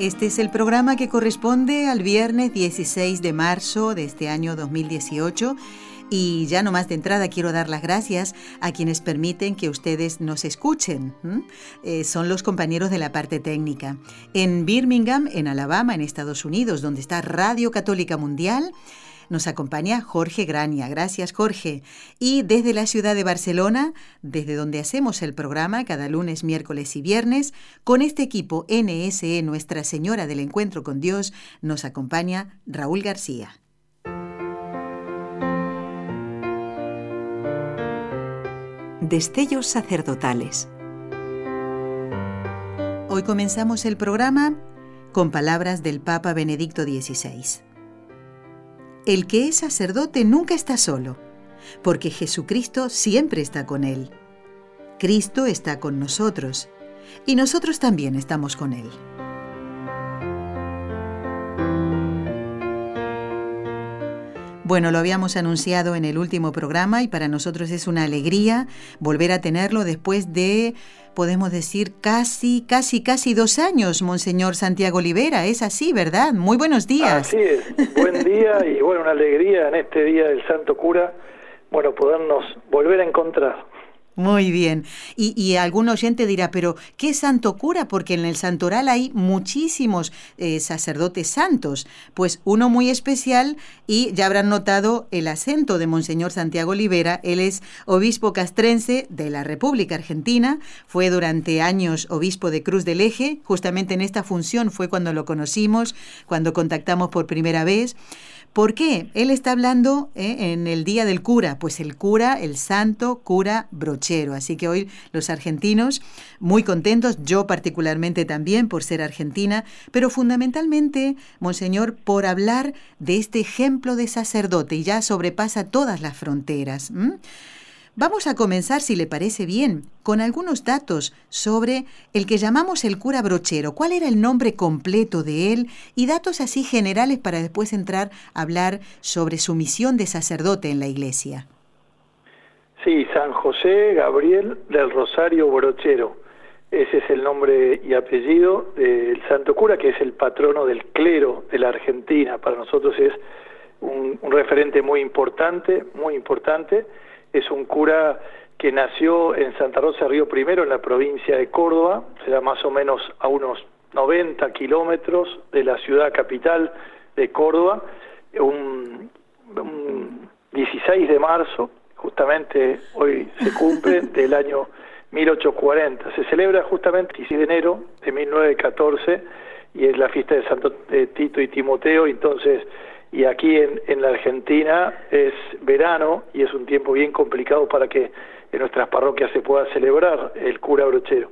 Este es el programa que corresponde al viernes 16 de marzo de este año 2018 y ya no más de entrada quiero dar las gracias a quienes permiten que ustedes nos escuchen. Eh, son los compañeros de la parte técnica. En Birmingham, en Alabama, en Estados Unidos, donde está Radio Católica Mundial, nos acompaña Jorge Graña. Gracias, Jorge. Y desde la ciudad de Barcelona, desde donde hacemos el programa cada lunes, miércoles y viernes, con este equipo NSE Nuestra Señora del Encuentro con Dios, nos acompaña Raúl García. Destellos sacerdotales. Hoy comenzamos el programa con palabras del Papa Benedicto XVI. El que es sacerdote nunca está solo, porque Jesucristo siempre está con él. Cristo está con nosotros y nosotros también estamos con él. Bueno, lo habíamos anunciado en el último programa y para nosotros es una alegría volver a tenerlo después de, podemos decir, casi, casi, casi dos años, Monseñor Santiago Olivera. Es así, ¿verdad? Muy buenos días. Así es. Buen día y bueno, una alegría en este día del Santo Cura, bueno, podernos volver a encontrar. Muy bien. Y, algún oyente dirá, pero ¿qué santo cura? Porque en el santoral hay muchísimos eh, sacerdotes santos. Pues uno muy especial y ya habrán notado el acento de Monseñor Santiago Olivera. Él es obispo castrense de la República Argentina. Fue durante años obispo de Cruz del Eje. Justamente en esta función fue cuando lo conocimos, cuando contactamos por primera vez. ¿Por qué? Él está hablando eh, en el Día del Cura, pues el cura, el santo cura brochero. Así que hoy los argentinos muy contentos, yo particularmente también por ser argentina, pero fundamentalmente, Monseñor, por hablar de este ejemplo de sacerdote y ya sobrepasa todas las fronteras. Vamos a comenzar, si le parece bien, con algunos datos sobre el que llamamos el cura brochero. ¿Cuál era el nombre completo de él? Y datos así generales para después entrar a hablar sobre su misión de sacerdote en la iglesia. Sí, San José Gabriel del Rosario Brochero. Ese es el nombre y apellido del santo cura, que es el patrono del clero de la Argentina. Para nosotros es un, un referente muy importante, muy importante es un cura que nació en Santa Rosa Río Primero, en la provincia de Córdoba, será más o menos a unos 90 kilómetros de la ciudad capital de Córdoba, un, 16 de marzo, justamente hoy se cumple, del año 1840. Se celebra justamente el 16 de enero de 1914 y es la fiesta de Santo Tito y Timoteo, entonces y aquí en, en, la Argentina es verano y es un tiempo bien complicado para que en nuestras parroquias se pueda celebrar el cura brochero.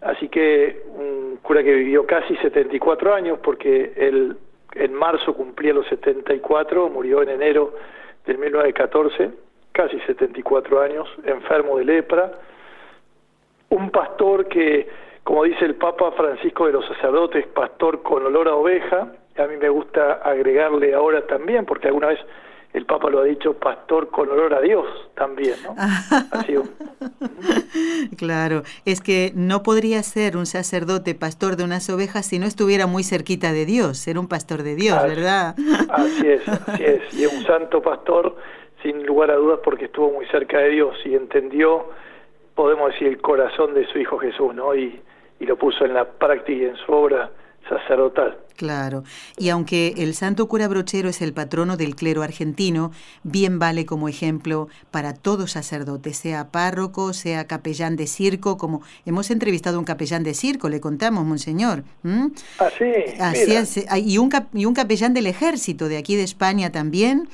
Así que un cura que vivió casi 74 años porque él en marzo cumplía los 74, murió en enero del 1914, casi 74 años, enfermo de lepra, un pastor que, como dice el Papa Francisco de los sacerdotes, pastor con olor a oveja, a mí me gusta agregarle ahora también, porque alguna vez el Papa lo ha dicho, pastor con olor a Dios también, ¿no? claro, es que no podría ser un sacerdote pastor de unas ovejas si no estuviera muy cerquita de Dios, ser un pastor de Dios, ¿verdad? Así es, así es, y un santo pastor sin lugar a dudas porque estuvo muy cerca de Dios y entendió, podemos decir, el corazón de su Hijo Jesús, ¿no? Y, y lo puso en la práctica y en su obra sacerdotal. Claro, y aunque el santo cura brochero es el patrono del clero argentino, bien vale como ejemplo para todo sacerdote, sea párroco, sea capellán de circo, como hemos entrevistado a un capellán de circo, le contamos, monseñor. Ah, sí, Así es, y un, y un capellán del ejército de aquí de España también,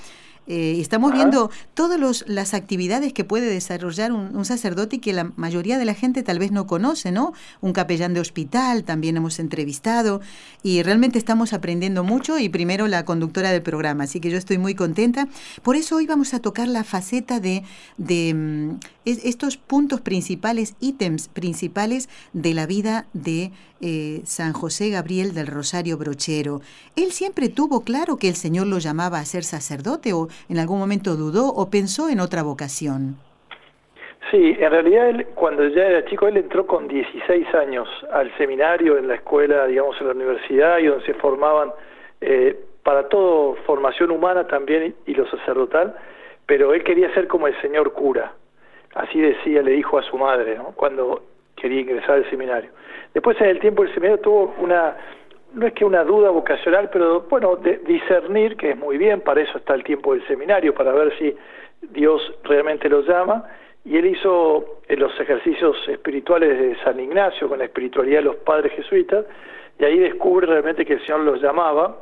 Eh, estamos viendo todas las actividades que puede desarrollar un, sacerdote y que la mayoría de la gente tal vez no conoce, ¿no? Un capellán de hospital también hemos entrevistado y realmente estamos aprendiendo mucho y primero la conductora del programa, así que yo estoy muy contenta. Por eso hoy vamos a tocar la faceta de, de mm, estos puntos principales, ítems principales de la vida de eh, San José Gabriel del Rosario Brochero. Él siempre tuvo claro que el Señor lo llamaba a ser sacerdote o en algún momento dudó o pensó en otra vocación? Sí, en realidad él, cuando ya era chico, él entró con 16 años al seminario, en la escuela, digamos, en la universidad, y donde se formaban eh, para todo formación humana también y lo sacerdotal, pero él quería ser como el señor cura. Así decía, le dijo a su madre, ¿no? cuando quería ingresar al seminario. Después en el tiempo del seminario tuvo una no es que una duda vocacional, pero bueno, de discernir, que es muy bien, para eso está el tiempo del seminario, para ver si Dios realmente lo llama, y él hizo los ejercicios espirituales de San Ignacio, con la espiritualidad de los padres jesuitas, y ahí descubre realmente que el Señor los llamaba,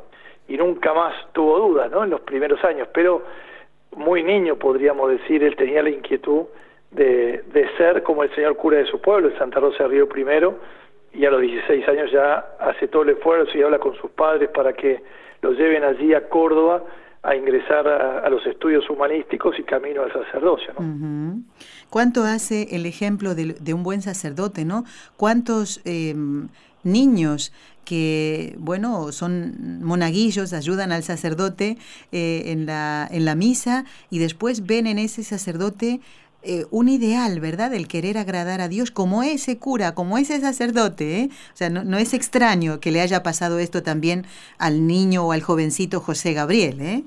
y nunca más tuvo dudas, ¿no? En los primeros años, pero muy niño podríamos decir, él tenía la inquietud de, de ser como el Señor cura de su pueblo, el Santa Rosa de Río primero, y a los 16 años ya hace todo el esfuerzo y habla con sus padres para que lo lleven allí a Córdoba a ingresar a, los estudios humanísticos y camino al sacerdocio. ¿no? ¿Cuánto hace el ejemplo de, un buen sacerdote? ¿no? ¿Cuántos em, niños que, bueno, son monaguillos, ayudan al sacerdote eh, en, la, en la misa y después ven en ese sacerdote eh, un ideal, ¿verdad? El querer agradar a Dios como ese cura, como ese sacerdote. ¿eh? O sea, no, es extraño que le haya pasado esto también al niño o al jovencito José Gabriel, ¿eh?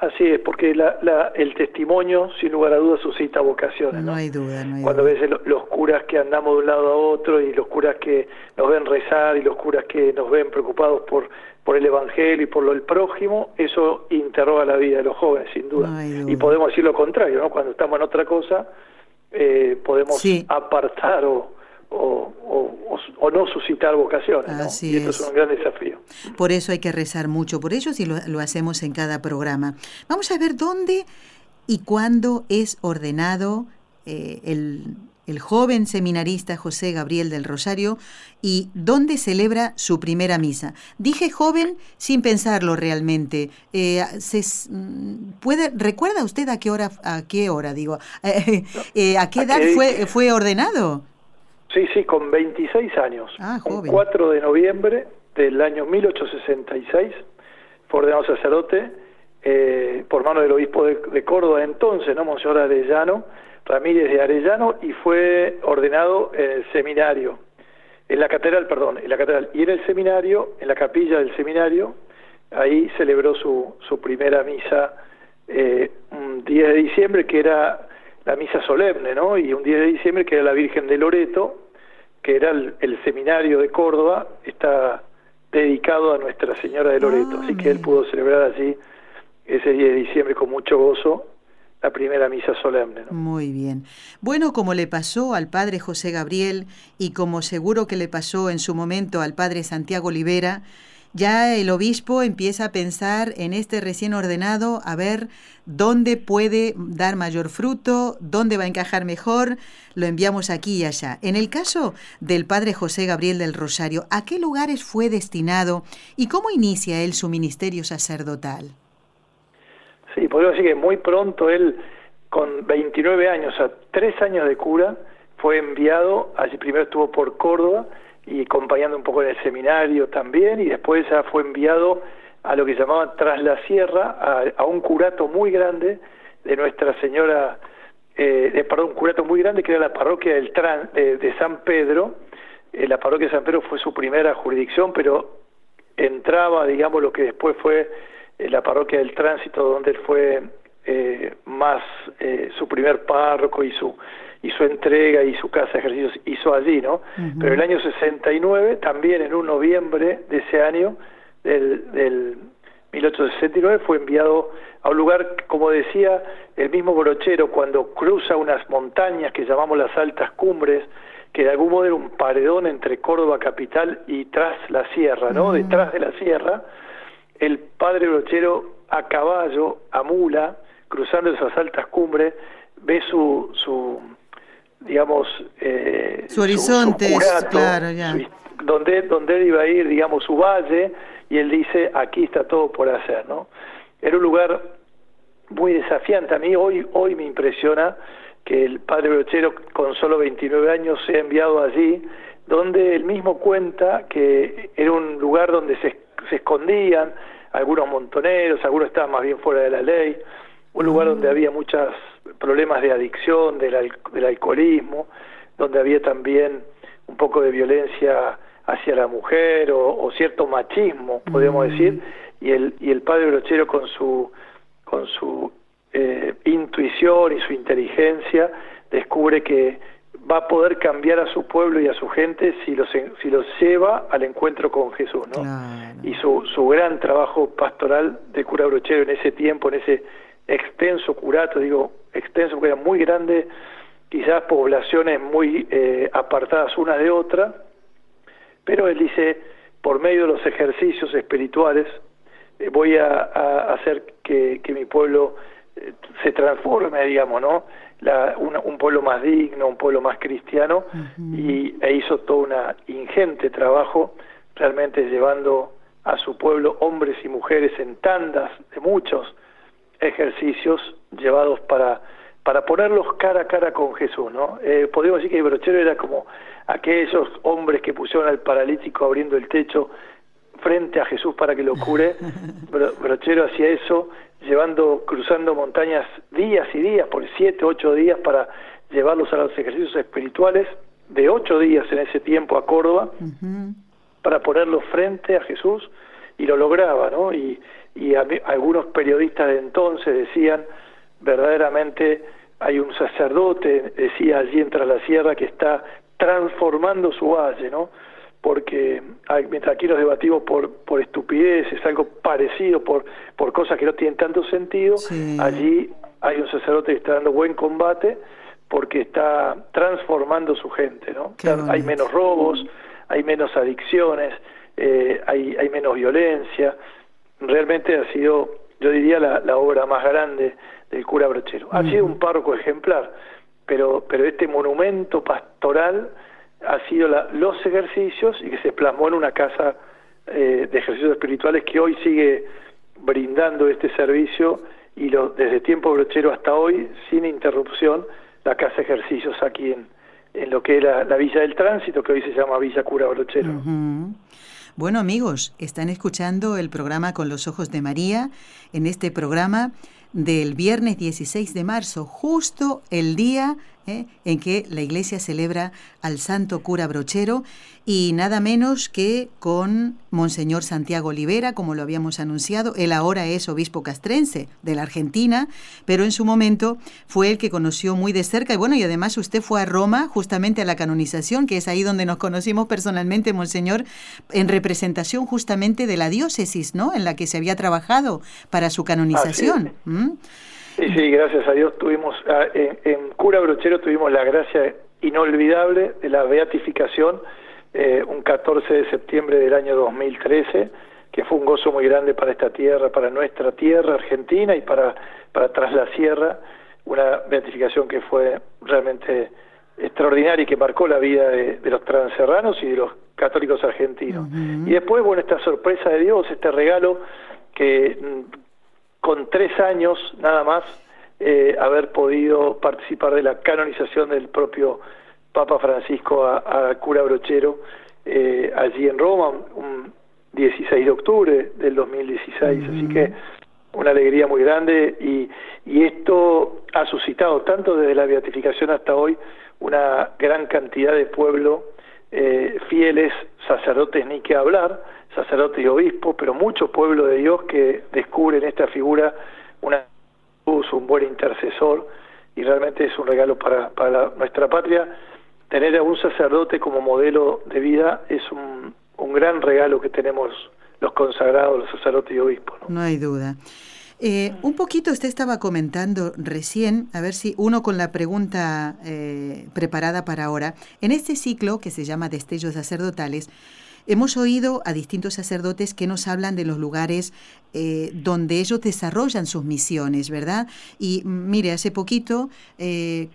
Así es, porque la, el testimonio, sin lugar a dudas, suscita vocaciones. No, hay duda, no hay Cuando ves los curas que andamos de un lado a otro y los curas que nos ven rezar y los curas que nos ven preocupados por por el Evangelio y por lo del prójimo, eso interroga la vida de los jóvenes, sin duda. Y podemos decir lo contrario, ¿no? Cuando estamos en otra cosa, eh, podemos apartar o, o, no suscitar vocaciones. y esto es. un gran desafío. Por eso hay que rezar mucho por ellos y lo, lo hacemos en cada programa. Vamos a ver dónde y cuándo es ordenado eh, el el joven seminarista José Gabriel del Rosario, y dónde celebra su primera misa. Dije joven sin pensarlo realmente. Eh, mm, puede, ¿Recuerda usted a qué hora, a qué hora digo, eh, a qué edad fue, fue ordenado? Sí, sí, con 26 años. Ah, joven. 4 de noviembre del año 1866 fue ordenado sacerdote eh, por mano del obispo de, Córdoba entonces, ¿no? Monseñor Arellano, Ramírez de Arellano y fue ordenado en el seminario, en la catedral, perdón, en la catedral. Y en el seminario, en la capilla del seminario, ahí celebró su, su primera misa eh, un 10 de diciembre, que era la misa solemne, ¿no? Y un 10 de diciembre, que era la Virgen de Loreto, que era el, seminario de Córdoba, está dedicado a Nuestra Señora de Loreto. Así que él pudo celebrar allí ese 10 de diciembre con mucho gozo la primera misa solemne. Muy bien. Bueno, como le pasó al padre José Gabriel y como seguro que le pasó en su momento al padre Santiago Olivera, ya el obispo empieza a pensar en este recién ordenado, a ver dónde puede dar mayor fruto, dónde va a encajar mejor, lo enviamos aquí y allá. En el caso del padre José Gabriel del Rosario, ¿a qué lugares fue destinado y cómo inicia él su ministerio sacerdotal? Sí, podemos decir que muy pronto él, con 29 años, a tres años de cura, fue enviado, allí primero estuvo por Córdoba y acompañando un poco en el seminario también, y después ya fue enviado a lo que llamaban Tras la Sierra, a, un curato muy grande de Nuestra Señora, eh, de, perdón, un curato muy grande que era la parroquia del Tran, de, San Pedro, eh, la parroquia de San Pedro fue su primera jurisdicción, pero entraba, digamos, lo que después fue la parroquia del Tránsito, donde él fue eh, más eh, su primer párroco y su y su entrega y su casa de ejercicios hizo allí, ¿no? Pero el año 69, también en un noviembre de ese año, del, del 1869, fue enviado a un lugar, como decía el mismo Brochero, cuando cruza unas montañas que llamamos las altas cumbres, que de algún modo era un paredón entre Córdoba capital y tras la sierra, ¿no? Detrás de la sierra, el padre brochero a caballo, a mula, cruzando esas altas cumbres, ve su, su digamos, eh, su horizonte, claro, ya. donde, donde él iba a ir, digamos, su valle, y él dice, aquí está todo por hacer, ¿no? Era un lugar muy desafiante. A mí hoy, hoy me impresiona que el padre Brochero, con solo 29 años, se ha enviado allí, donde él mismo cuenta que era un lugar donde se, se escondían algunos montoneros, algunos estaban más bien fuera de la ley, un lugar donde mm. había muchos problemas de adicción, del, del alcoholismo, donde había también un poco de violencia hacia la mujer o, cierto machismo, podemos mm. decir, y el, y el padre Brochero con su, con su eh, intuición y su inteligencia descubre que va a poder cambiar a su pueblo y a su gente si los, si los lleva al encuentro con Jesús, ¿no? Y su, su gran trabajo pastoral de cura brochero en ese tiempo, en ese extenso curato, digo, extenso porque era muy grande, quizás poblaciones muy eh, apartadas una de otra, pero él dice, por medio de los ejercicios espirituales, eh, voy a, hacer que, que mi pueblo eh, se transforme, digamos, ¿no? La, un pueblo más digno, un pueblo más cristiano, y e hizo todo un ingente trabajo, realmente llevando a su pueblo hombres y mujeres en tandas de muchos ejercicios llevados para para ponerlos cara a cara con Jesús, ¿no? Eh, podemos decir que Brochero era como aquellos hombres que pusieron al paralítico abriendo el techo frente a Jesús para que lo cure. Brochero hacía eso, llevando, cruzando montañas días y días, por siete, ocho días, para llevarlos a los ejercicios espirituales, de ocho días en ese tiempo a Córdoba, para ponerlos frente a Jesús, y lo lograba, ¿no? Y, y algunos periodistas de entonces decían, verdaderamente hay un sacerdote, decía allí en la Sierra, que está transformando su valle, ¿no? porque mientras aquí nos debatimos por, por estupideces, algo parecido, por, por cosas que no tienen tanto sentido, allí hay un sacerdote que está dando buen combate porque está transformando su gente, ¿no? hay menos robos, hay menos adicciones, eh, hay, hay menos violencia. Realmente ha sido, yo diría, la, la obra más grande del cura Brochero. Ha sido un párroco ejemplar, pero, pero este monumento pastoral ha sido los ejercicios y que se plasmó en una casa eh, de ejercicios espirituales que hoy sigue brindando este servicio y lo, desde tiempo brochero hasta hoy, sin interrupción, la casa de ejercicios aquí en, en lo que era la Villa del Tránsito, que hoy se llama Villa Cura Brochero. Bueno amigos, están escuchando el programa Con los Ojos de María. En este programa del viernes 16 de marzo, justo el día ¿eh? en que la iglesia celebra al santo cura brochero y nada menos que con Monseñor Santiago Olivera, como lo habíamos anunciado. Él ahora es obispo castrense de la Argentina, pero en su momento fue el que conoció muy de cerca. Y bueno, y además usted fue a Roma justamente a la canonización, que es ahí donde nos conocimos personalmente, Monseñor, en representación justamente de la diócesis, ¿no? En la que se había trabajado para su canonización. Sí, sí, gracias a Dios tuvimos, ah, en, Cura Brochero tuvimos la gracia inolvidable de la beatificación eh, un 14 de septiembre del año 2013, que fue un gozo muy grande para esta tierra, para nuestra tierra argentina y para, para Tras la Sierra, una beatificación que fue realmente extraordinaria y que marcó la vida de, los transerranos y de los católicos argentinos. Y después, bueno, esta sorpresa de Dios, este regalo que mm, con tres años nada más eh, haber podido participar de la canonización del propio Papa Francisco a, cura brochero eh, allí en Roma, un 16 de octubre del 2016. Así que una alegría muy grande y, y esto ha suscitado tanto desde la beatificación hasta hoy una gran cantidad de pueblo eh, fieles, sacerdotes ni que hablar, sacerdotes y obispos, pero mucho pueblo de Dios que descubren esta figura una un buen intercesor y realmente es un regalo para, para nuestra patria. Tener a un sacerdote como modelo de vida es un, un gran regalo que tenemos los consagrados, los sacerdotes y obispos. No, hay duda. Eh, un poquito usted estaba comentando recién, a ver si uno con la pregunta eh, preparada para ahora, en este ciclo que se llama Destellos Sacerdotales, Hemos oído a distintos sacerdotes que nos hablan de los lugares eh, donde ellos desarrollan sus misiones, ¿verdad? Y mire, hace poquito eh,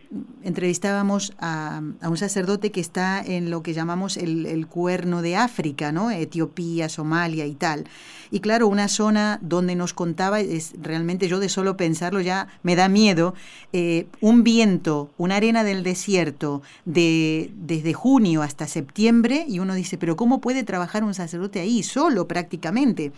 entrevistábamos a, un sacerdote que está en lo que llamamos el, cuerno de África, ¿no? Etiopía, Somalia y tal. Y claro, una zona donde nos contaba, es realmente yo de solo pensarlo ya me da miedo, eh, un viento, una arena del desierto de, desde junio hasta septiembre y uno dice, pero ¿cómo puede trabajar un sacerdote ahí solo prácticamente?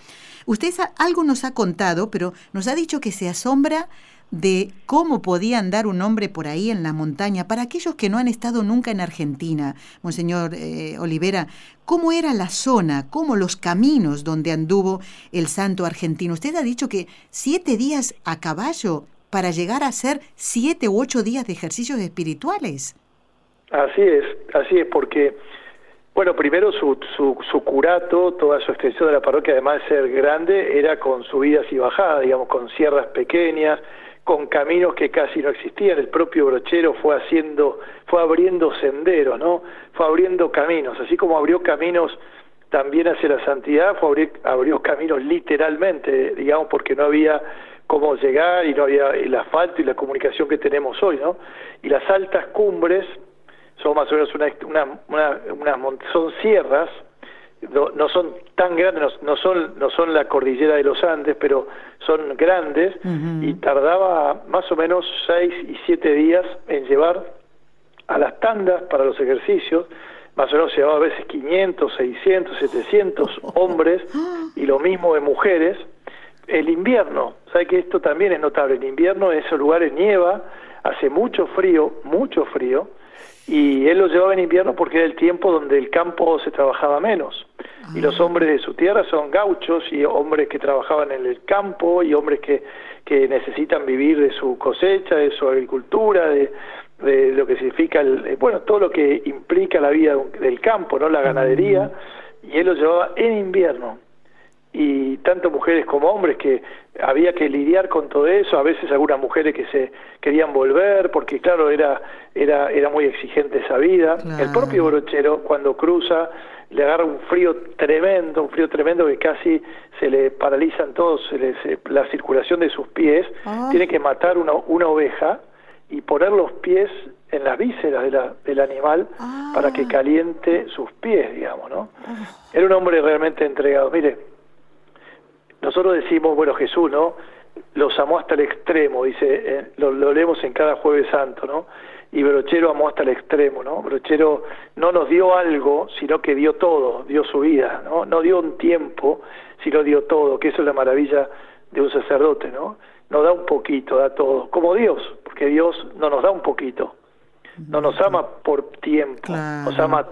Usted algo nos ha contado, pero nos ha dicho que se asombra de cómo podía andar un hombre por ahí en la montaña. Para aquellos que no han estado nunca en Argentina, Monseñor eh, Olivera, ¿cómo era la zona, cómo los caminos donde anduvo el santo argentino? Usted ha dicho que siete días a caballo para llegar a hacer siete u ocho días de ejercicios espirituales. Así es, así es, porque bueno, primero su, su, su, curato, toda su extensión de la parroquia, además de ser grande, era con subidas y bajadas, digamos, con sierras pequeñas, con caminos que casi no existían. El propio brochero fue haciendo, fue abriendo senderos, ¿no? Fue abriendo caminos, así como abrió caminos también hacia la santidad, fue abrió caminos literalmente, digamos, porque no había cómo llegar y no había el asfalto y la comunicación que tenemos hoy, ¿no? Y las altas cumbres son más o menos una, una, una, son sierras, no, son tan grandes, no, son no son la cordillera de los Andes, pero son grandes y tardaba más o menos seis y siete días en llevar a las tandas para los ejercicios, más o menos llevaba a veces 500, 600, 700 hombres y lo mismo de mujeres. El invierno, sabe que esto también es notable, el invierno en esos lugares nieva, hace mucho frío, mucho frío, y él los llevaba en invierno porque era el tiempo donde el campo se trabajaba menos. Y los ah. hombres de su tierra son gauchos y hombres que trabajaban en el campo y hombres que, que necesitan vivir de su cosecha, de su agricultura, de, de lo que significa, el, eh, bueno, todo lo que implica la vida del campo, ¿no? La ganadería. Y él los llevaba en invierno y tanto mujeres como hombres que había que lidiar con todo eso, a veces algunas mujeres que se querían volver porque claro, era era era muy exigente esa vida. El propio brochero cuando cruza le agarra un frío tremendo, un frío tremendo que casi se le paralizan todos la circulación de sus pies, ah. tiene que matar una, una oveja y poner los pies en las vísceras de la, del animal para que ah. caliente sus pies, digamos, ¿no? Ah. Era un hombre realmente entregado. Mire, nosotros decimos, bueno, Jesús, ¿no? Los amó hasta el extremo, dice, eh, lo, leemos en cada jueves santo, ¿no? Y Brochero amó hasta el extremo, ¿no? Brochero no nos dio algo, sino que dio todo, dio su vida, ¿no? No dio un tiempo, sino dio todo, que eso es la maravilla de un sacerdote, ¿no? No da un poquito, da todo, como Dios, porque Dios no nos da un poquito, no nos ama por tiempo, nos ama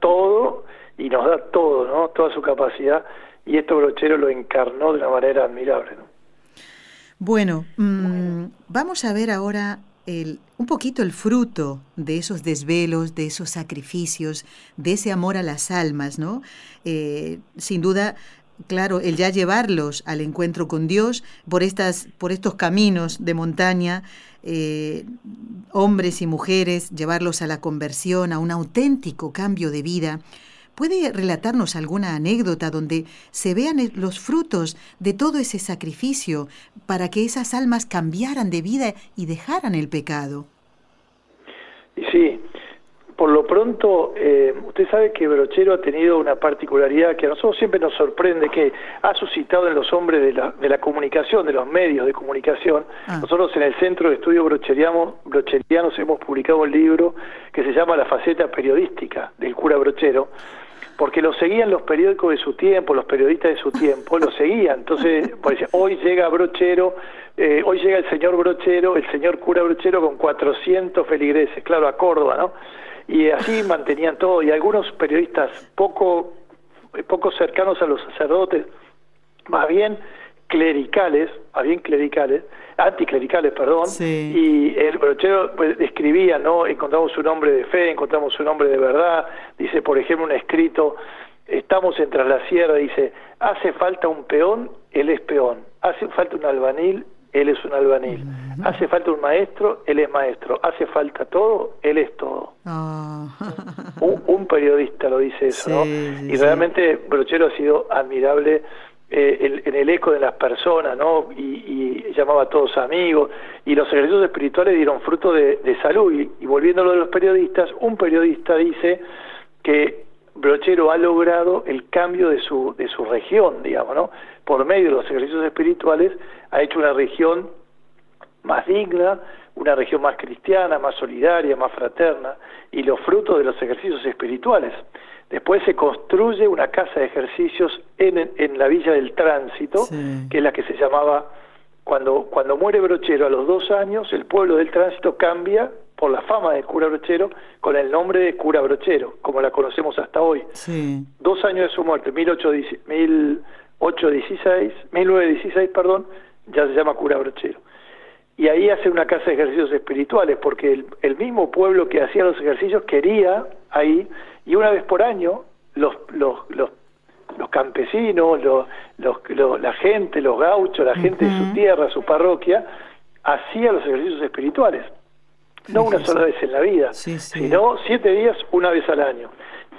todo y nos da todo, ¿no? Toda su capacidad y esto Brochero lo encarnó de una manera admirable. ¿no? Bueno, mm, vamos a ver ahora el, un poquito el fruto de esos desvelos, de esos sacrificios, de ese amor a las almas, ¿no? Eh, sin duda, claro, el ya llevarlos al encuentro con Dios por, estas, por estos caminos de montaña, eh, hombres y mujeres, llevarlos a la conversión, a un auténtico cambio de vida, ¿Puede relatarnos alguna anécdota donde se vean los frutos de todo ese sacrificio para que esas almas cambiaran de vida y dejaran el pecado? Sí, por lo pronto, eh, usted sabe que Brochero ha tenido una particularidad que a nosotros siempre nos sorprende, que ha suscitado en los hombres de la, de la comunicación, de los medios de comunicación. Ah. Nosotros en el Centro de Estudios Brocherianos hemos publicado un libro que se llama La faceta periodística del cura Brochero, porque lo seguían los periódicos de su tiempo, los periodistas de su tiempo, lo seguían. Entonces, hoy llega Brochero, eh, hoy llega el señor Brochero, el señor cura Brochero con 400 feligreses, claro, a Córdoba, ¿no? Y así mantenían todo, y algunos periodistas poco, poco cercanos a los sacerdotes, más bien clericales, más bien clericales, anticlericales, perdón, y el brochero pues, escribía, ¿no? Encontramos su nombre de fe, encontramos su nombre de verdad, dice, por ejemplo, un escrito, estamos en la sierra, dice, hace falta un peón, él es peón, hace falta un albanil, Él es un albanil. Hace falta un maestro, Él es maestro. Hace falta todo, Él es todo. Ah. un, periodista lo dice eso, ¿no? y realmente Brochero ha sido admirable eh, en el eco de las personas, ¿no? Y, llamaba a todos amigos, y los ejercicios espirituales dieron fruto de, salud. Y, y volviendo a lo de los periodistas, un periodista dice que Brochero ha logrado el cambio de su, de su región, digamos, ¿no? Por medio de los ejercicios espirituales ha hecho una región más digna, una región más cristiana, más solidaria, más fraterna, y los frutos de los ejercicios espirituales. Después se construye una casa de ejercicios en, en la Villa del Tránsito, que es la que se llamaba, cuando, cuando muere Brochero a los dos años, el pueblo del Tránsito cambia por la fama de cura brochero con el nombre de cura brochero, como la conocemos hasta hoy. Dos años de su muerte, 1816, 1916, perdón, ya se llama cura brochero. Y ahí hace una casa de ejercicios espirituales, porque el, el mismo pueblo que hacía los ejercicios quería ahí, y una vez por año los, los, los los campesinos, los, los, la gente, los gauchos, la gente de su tierra, su parroquia, hacía los ejercicios espirituales no una sola vez en la vida, sino siete días una vez al año.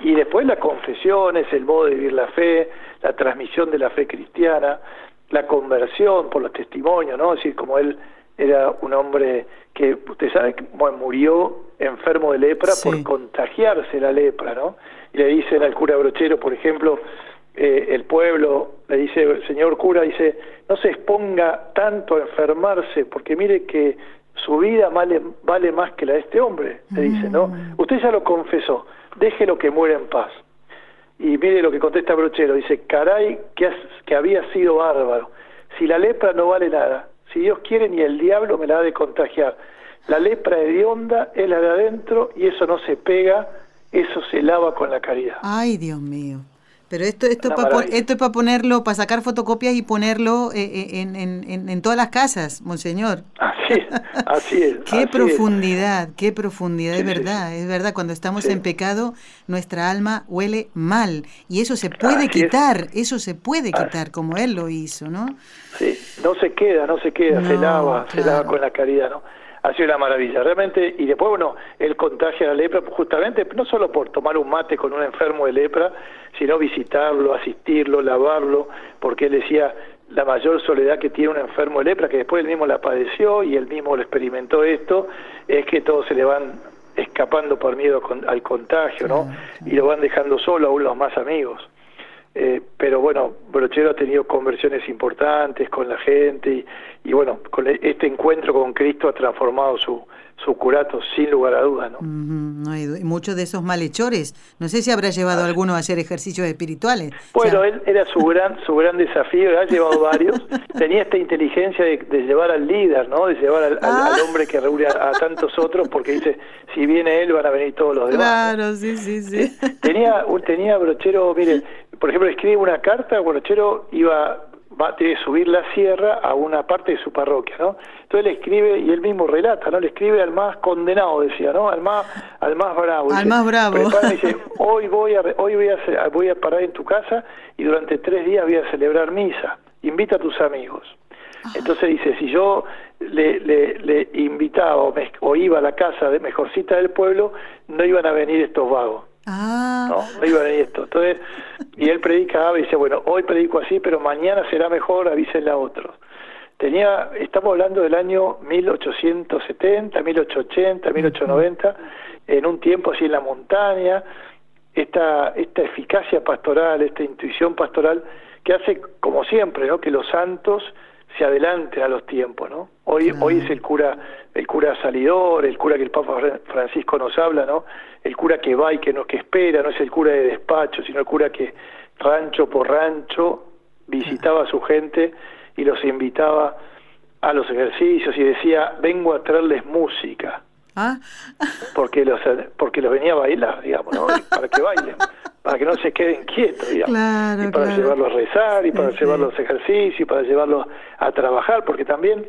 Y después las confesiones, el modo de vivir la fe, la transmisión de la fe cristiana, la conversión por los testimonios, ¿no? Es decir, como él era un hombre que, usted sabe, murió enfermo de lepra por contagiarse la lepra, ¿no? Y le dicen al cura brochero, por ejemplo, eh, el pueblo, le dice, el señor cura, dice, no se exponga tanto a enfermarse, porque mire que su vida vale, vale más que la de este hombre, le dice, ¿no? Mm. Usted ya lo confesó, déjelo que muera en paz. Y mire lo que contesta Brochero, dice, caray, que, que había sido bárbaro. Si la lepra no vale nada, si Dios quiere ni el diablo me la ha de contagiar. La lepra de onda es la de adentro y eso no se pega, eso se lava con la caridad. Ay, Dios mío. Pero esto, esto, para, esto es para ponerlo, para sacar fotocopias y ponerlo eh, eh, en, en, en, todas las casas, monseñor. Así es, así es. qué profundidad, qué profundidad, es verdad, es verdad, cuando estamos en pecado, nuestra alma huele mal y eso se puede quitar, eso se puede quitar, como él lo hizo, ¿no? Sí, no se queda, no se queda, se lava, se lava con la caridad, ¿no? Ha sido una maravilla, realmente, y después, bueno, él contagia la lepra justamente, no solo por tomar un mate con un enfermo de lepra, sino visitarlo, asistirlo, lavarlo, porque él decía, la mayor soledad que tiene un enfermo de lepra, que después él mismo la padeció y él mismo lo experimentó esto, es que todos se le van escapando por miedo al contagio, ¿no? Y lo van dejando solo aún los más amigos. Eh, pero bueno, Brochero ha tenido conversiones importantes con la gente y, y bueno, con e, este encuentro con Cristo ha transformado su, su curato sin lugar a dudas, ¿no? no hay Y muchos de esos malhechores, no sé si habrá llevado a alguno a hacer ejercicios espirituales. Bueno, él era su gran su gran desafío, ha llevado varios, tenía esta inteligencia de, llevar al líder, ¿no? De llevar al, ah. hombre que reúne a, tantos otros, porque dice, si viene él van a venir todos los demás. Claro, sí, sí, sí. Tenía, tenía Brochero, mire, por ejemplo, escribe una carta, Brochero iba va a tener que subir la sierra a una parte de su parroquia, ¿no? Entonces él escribe y él mismo relata, ¿no? Le escribe al más condenado, decía, ¿no? Al más, al más bravo. Al más bravo. dice, hoy voy a, hoy voy a, voy a parar en tu casa y durante tres días voy a celebrar misa. Invita a tus amigos. Entonces dice, si yo le, le, le invitaba o, o iba a la casa de mejorcita del pueblo, no iban a venir estos vagos. Ah. No, iba venir esto. Entonces, y él predicaba y dice, bueno, hoy predico así, pero mañana será mejor, avísenle a otros. Tenía, estamos hablando del año 1870, 1880, 1890, en un tiempo así en la montaña, esta, esta eficacia pastoral, esta intuición pastoral que hace, como siempre, ¿no? que los santos se adelanten a los tiempos, ¿no? Hoy, hoy es el cura, el cura salidor, el cura que el Papa Francisco nos habla, ¿no? El cura que va y que no que espera, no es el cura de despacho, sino el cura que rancho por rancho visitaba a su gente y los invitaba a los ejercicios y decía, vengo a traerles música. ¿Ah? porque los porque los venía a bailar, digamos, ¿no? para que bailen, para que no se queden quietos, digamos. y para llevarlos a rezar, y para llevarlos a ejercicio, y para llevarlos a trabajar, porque también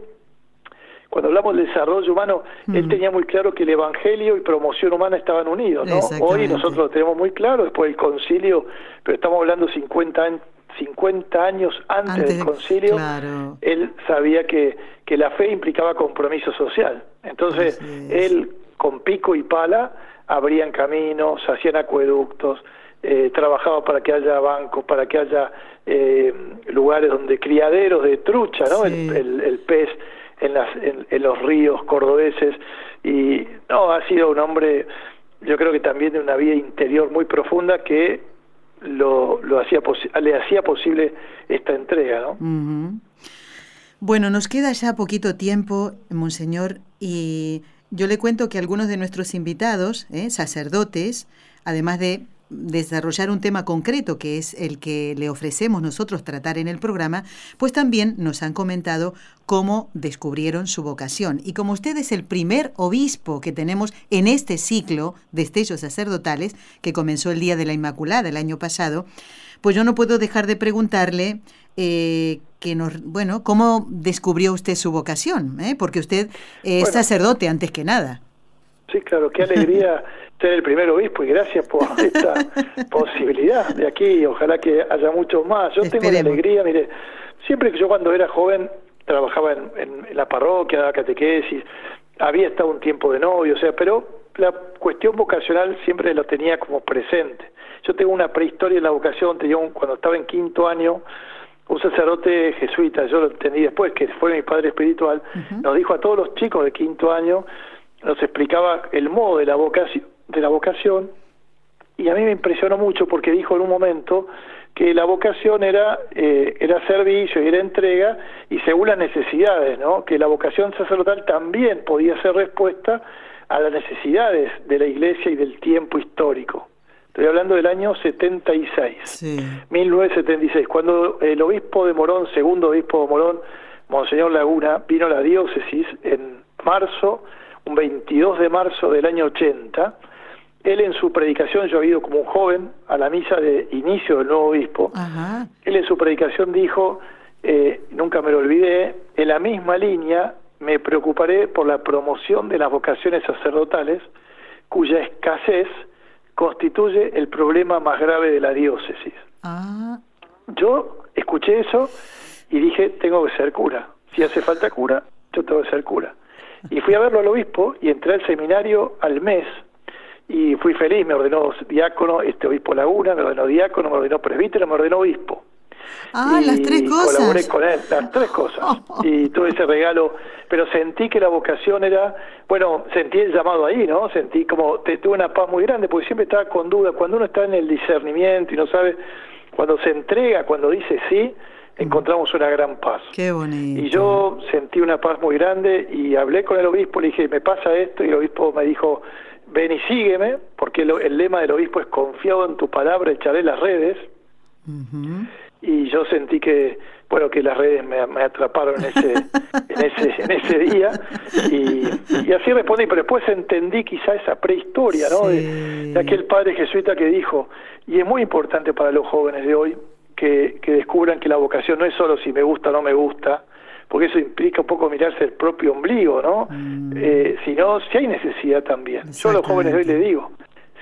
cuando hablamos del desarrollo humano, él mm. tenía muy claro que el evangelio y promoción humana estaban unidos, ¿no? Hoy nosotros lo tenemos muy claro después del concilio, pero estamos hablando 50 años 50 años antes, del concilio, él sabía que, que la fe implicaba compromiso social. Entonces, él con pico y pala abrían caminos, hacían acueductos, eh, trabajaba para que haya bancos, para que haya eh, lugares donde criaderos de trucha, ¿no? El, el, pez en, las, en, los ríos cordobeses. Y no, ha sido un hombre, yo creo que también de una vida interior muy profunda que lo, lo hacía le hacía posible esta entrega, ¿no? Bueno, nos queda ya poquito tiempo, Monseñor, y yo le cuento que algunos de nuestros invitados, ¿eh? sacerdotes, además de desarrollar un tema concreto que es el que le ofrecemos nosotros tratar en el programa, pues también nos han comentado cómo descubrieron su vocación. Y como usted es el primer obispo que tenemos en este ciclo de estellos sacerdotales, que comenzó el Día de la Inmaculada el año pasado, pues yo no puedo dejar de preguntarle eh, que nos, bueno, cómo descubrió usted su vocación, ¿Eh? porque usted es sacerdote antes que nada. Sí, claro, qué alegría ser el primer obispo y gracias por esta posibilidad de aquí. Ojalá que haya muchos más. Yo tengo la alegría, mire, siempre que yo cuando era joven trabajaba en, la parroquia, daba catequesis, había estado un tiempo de novio, o sea, pero la cuestión vocacional siempre lo tenía como presente. Yo tengo una prehistoria en la vocación, tenía cuando estaba en quinto año, un sacerdote jesuita, yo lo entendí después, que fue mi padre espiritual, nos dijo a todos los chicos de quinto año, nos explicaba el modo de la vocación, de la vocación y a mí me impresionó mucho porque dijo en un momento que la vocación era eh, era servicio y era entrega y según las necesidades, ¿no? Que la vocación sacerdotal también podía ser respuesta a las necesidades de la Iglesia y del tiempo histórico. Estoy hablando del año 76, sí. 1976, cuando el obispo de Morón, segundo obispo de Morón, Monseñor Laguna, vino a la diócesis en marzo, un 22 de marzo del año 80, él en su predicación, yo he ido como un joven a la misa de inicio del nuevo obispo, él en su predicación dijo, eh, nunca me lo olvidé, en la misma línea me preocuparé por la promoción de las vocaciones sacerdotales, cuya escasez constituye el problema más grave de la diócesis. Ah. Yo escuché eso y dije, tengo que ser cura. Si hace falta cura, yo tengo que ser cura. Y fui a verlo al obispo y entré al seminario al mes y fui feliz, me ordenó diácono, este obispo Laguna, me ordenó diácono, me ordenó presbítero, me ordenó obispo. Ah, las tres cosas. Colaboré con él, las tres cosas. Y tuve ese regalo, pero sentí que la vocación era, bueno, sentí el llamado ahí, ¿no? Sentí como, te, tuve una paz muy grande, porque siempre estaba con duda. Cuando uno está en el discernimiento y no sabe, cuando se entrega, cuando dice sí, encontramos una gran paz. Qué bonito. Y yo sentí una paz muy grande y hablé con el obispo, le dije, me pasa esto, y el obispo me dijo, ven y sígueme, porque el, lema del obispo es confiado en tu palabra, echaré las redes. Y yo sentí que, bueno, que las redes me, atraparon en ese, en ese, en ese día. Y, así respondí, pero después entendí quizá esa prehistoria, ¿no? De, de, aquel padre jesuita que dijo, y es muy importante para los jóvenes de hoy, que, que descubran que la vocación no es solo si me gusta o no me gusta, porque eso implica un poco mirarse el propio ombligo, ¿no? Mm. Eh, sino si hay necesidad también. Yo a los jóvenes de hoy les digo,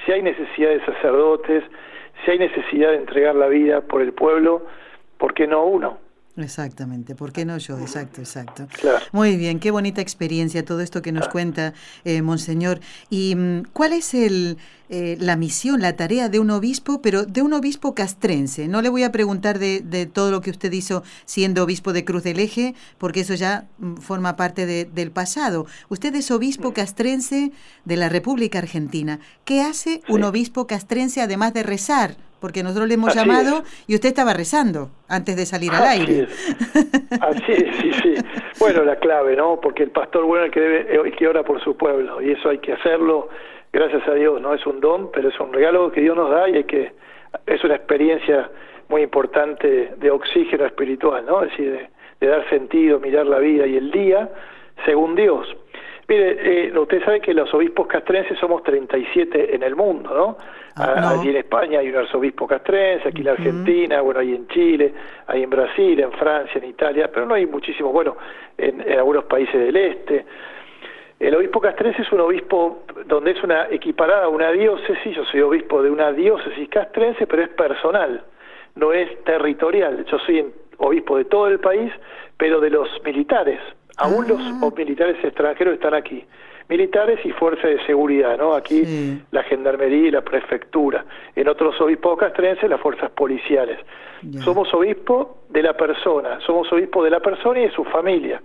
si hay necesidad de sacerdotes, si hay necesidad de entregar la vida por el pueblo, ¿por qué no uno? Exactamente, ¿por qué no yo? Exacto, exacto. Muy bien, qué bonita experiencia todo esto que nos cuenta, eh, Monseñor. ¿Y mm, cuál es el, eh, la misión, la tarea de un obispo, pero de un obispo castrense? No le voy a preguntar de, de todo lo que usted hizo siendo obispo de Cruz del Eje, porque eso ya mm, forma parte de, del pasado. Usted es obispo castrense de la República Argentina. ¿Qué hace un obispo castrense además de rezar? Porque nosotros le hemos llamado y usted estaba rezando antes de salir al aire. Así es, sí, sí. Bueno, la clave, ¿no? Porque el pastor bueno es el que debe, que ora por su pueblo y eso hay que hacerlo, gracias a Dios, no es un don, pero es un regalo que Dios nos da y hay que es una experiencia muy importante de oxígeno espiritual, ¿no? Es decir, de dar sentido, mirar la vida y el día según Dios. Mire, eh, usted sabe que los obispos castrenses somos 37 en el mundo, ¿no? Ah, allí en España hay un arzobispo castrense, aquí en Argentina, bueno, hay en Chile, hay en Brasil, en Francia, en Italia, pero no hay muchísimos, bueno, en, algunos países del este. El obispo castrense es un obispo donde es una equiparada a una diócesis, yo soy obispo de una diócesis castrense, pero es personal. no es territorial. Yo soy obispo de todo el país, pero de los militares. Aún los Ah. militares extranjeros están aquí. Militares y fuerzas de seguridad, ¿no? Aquí Sí. la gendarmería y la prefectura. En otros obispos castrenses, las fuerzas policiales. Somos obispo de la persona, somos obispo de la persona y de su familia.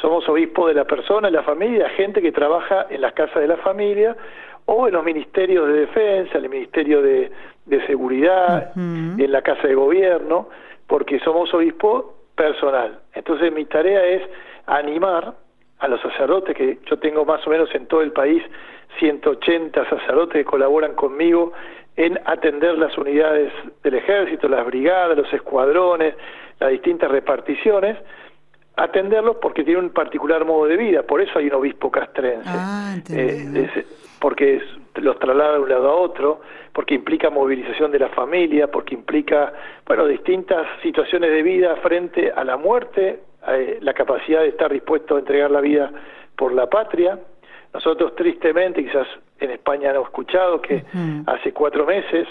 Somos obispo de la persona, de la familia de la gente que trabaja en las casas de la familia o en los ministerios de defensa, en el ministerio de, de seguridad, Ujú. en la casa de gobierno, porque somos obispo personal. Entonces mi tarea es animar a los sacerdotes, que yo tengo más o menos en todo el país 180 sacerdotes que colaboran conmigo en atender las unidades del ejército, las brigadas, los escuadrones, las distintas reparticiones, atenderlos porque tienen un particular modo de vida, por eso hay un obispo castrense. Ah. Eh, es- porque es- los traslada de un lado a otro, porque implica movilización de la familia, porque implica, bueno, distintas situaciones de vida frente a la muerte, eh, la capacidad de estar dispuesto a entregar la vida por la patria. Nosotros tristemente, quizás en España han escuchado que hace cuatro meses,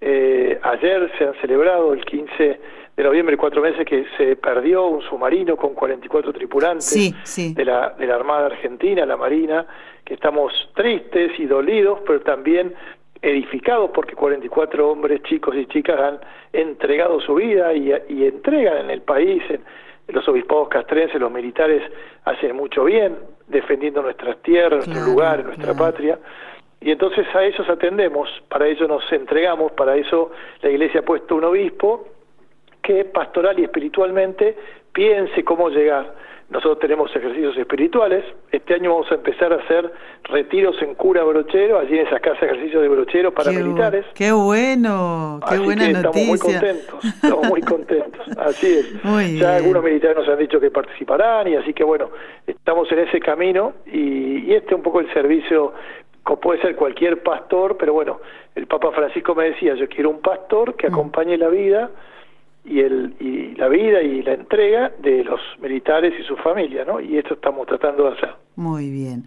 eh, ayer se han celebrado el 15 de noviembre, cuatro meses que se perdió un submarino con 44 tripulantes Sí, sí. de la, de la Armada Argentina, la Marina, que estamos tristes y dolidos, pero también edificados porque 44 hombres, chicos y chicas han entregado su vida y, y entregan en el país, en, los obispados castrenses, los militares hacen mucho bien defendiendo nuestras tierras, nuestro Claro, lugar, nuestra claro. patria. Y entonces a ellos atendemos, para ello nos entregamos, para eso la Iglesia ha puesto un obispo que pastoral y espiritualmente piense cómo llegar. Nosotros tenemos ejercicios espirituales. Este año vamos a empezar a hacer retiros en cura brochero, allí en esas casas de ejercicios de brochero para Qué militares. Qué bueno, qué Así buena que estamos muy noticia. contentos, estamos muy contentos, así es. Muy ya algunos militares nos han dicho que participarán y así que bueno, estamos en ese camino y, y este es un poco el servicio, co- puede ser cualquier pastor, pero bueno, el Papa Francisco me decía, yo quiero un pastor Mm. que acompañe la vida y el y la vida y la entrega de los militares y su familia, ¿no? Y esto estamos tratando de hacer. Muy bien.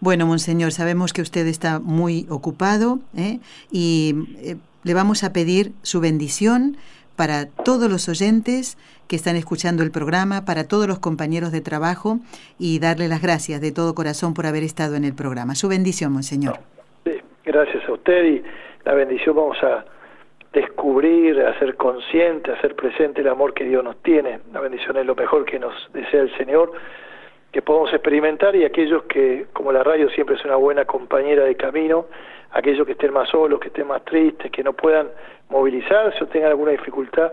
Bueno, Monseñor, sabemos que usted está muy ocupado ¿eh? y eh, le vamos a pedir su bendición para todos los oyentes que están escuchando el programa, para todos los compañeros de trabajo y darle las gracias de todo corazón por haber estado en el programa. Su bendición, Monseñor. Sí, gracias a usted y la bendición vamos a descubrir, a ser consciente, a ser presente el amor que Dios nos tiene. La bendición es lo mejor que nos desea el Señor, que podamos experimentar y aquellos que, como la radio siempre es una buena compañera de camino, aquellos que estén más solos, que estén más tristes, que no puedan movilizarse o tengan alguna dificultad,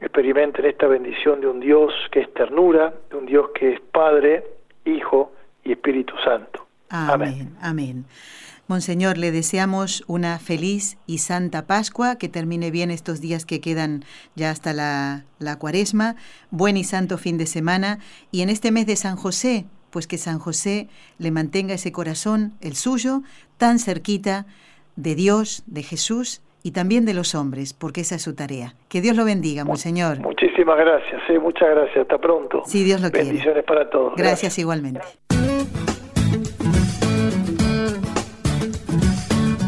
experimenten esta bendición de un Dios que es ternura, de un Dios que es Padre, Hijo y Espíritu Santo. Amén, amén. Monseñor, le deseamos una feliz y santa Pascua, que termine bien estos días que quedan ya hasta la, la cuaresma, buen y santo fin de semana, y en este mes de San José, pues que San José le mantenga ese corazón, el suyo, tan cerquita de Dios, de Jesús y también de los hombres, porque esa es su tarea. Que Dios lo bendiga, Monseñor. Muchísimas gracias, eh, muchas gracias. Hasta pronto. Si Dios lo quiere. Bendiciones para todos. Gracias igualmente.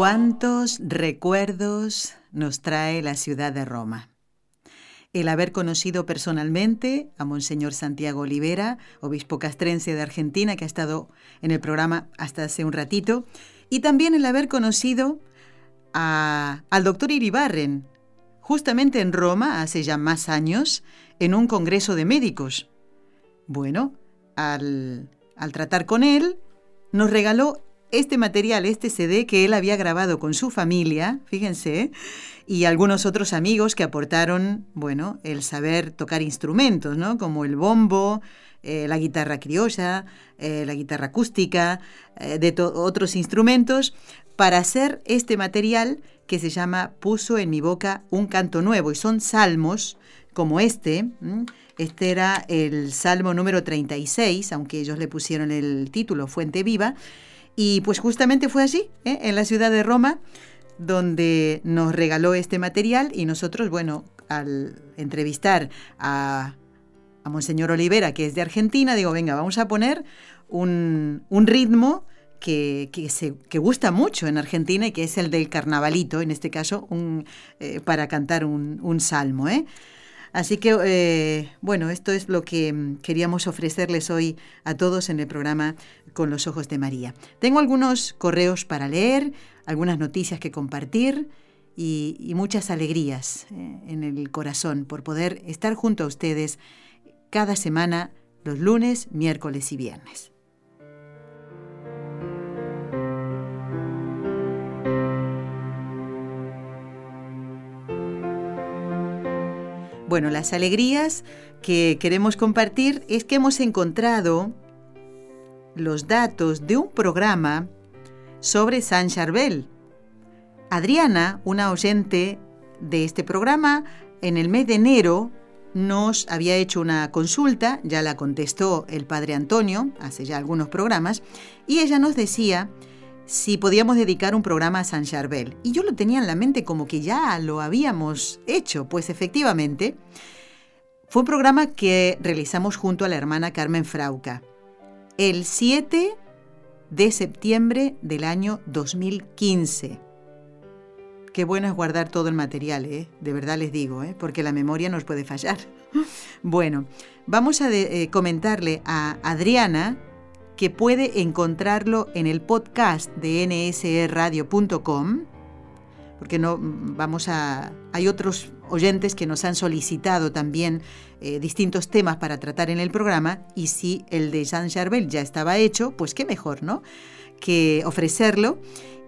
¿Cuántos recuerdos nos trae la ciudad de Roma? El haber conocido personalmente a Monseñor Santiago Olivera, obispo castrense de Argentina, que ha estado en el programa hasta hace un ratito, y también el haber conocido al doctor Iribarren, justamente en Roma, hace ya más años, en un congreso de médicos. Bueno, al tratar con él, nos regaló este material, este CD que él había grabado con su familia, fíjense, y algunos otros amigos que aportaron, bueno, el saber tocar instrumentos, ¿no? Como el bombo, eh, la guitarra criolla, eh, la guitarra acústica, eh, de otros instrumentos, para hacer este material que se llama Puso en mi boca un canto nuevo, y son salmos como este. Este era el salmo número 36, aunque ellos le pusieron el título Fuente Viva. Y pues justamente fue allí, ¿eh? en la ciudad de Roma, donde nos regaló este material y nosotros, bueno, al entrevistar a, a Monseñor Olivera, que es de Argentina, digo, venga, vamos a poner un, un ritmo que, que, se, que gusta mucho en Argentina y que es el del carnavalito, en este caso, un, eh, para cantar un, un salmo. ¿eh? Así que, bueno, esto es lo que mm, queríamos ofrecerles hoy a todos en el programa Con los Ojos de María. Tengo algunos correos para leer, algunas noticias que compartir y, muchas alegrías eh, en el corazón por poder estar junto a ustedes cada semana, los lunes, miércoles y viernes. Bueno, las alegrías que queremos compartir es que hemos encontrado los datos de un programa sobre San Charbel. Adriana, una oyente de este programa, en el mes de enero nos había hecho una consulta, ya la contestó el padre Antonio, hace ya algunos programas, y ella nos decía si podíamos dedicar un programa a San Charbel. Y yo lo tenía en la mente como que ya lo habíamos hecho, pues efectivamente fue un programa que realizamos junto a la hermana Carmen Frauca el 7 de septiembre del año 2015. Qué bueno es guardar todo el material, ¿eh? de verdad les digo, ¿eh? porque la memoria nos puede fallar. Bueno, vamos a eh, comentarle a Adriana que puede encontrarlo en el podcast de nsradio.com, porque no vamos a hay otros oyentes que nos han solicitado también eh, distintos temas para tratar en el programa y si el de Jean Charbel ya estaba hecho, pues qué mejor, ¿no? Que ofrecerlo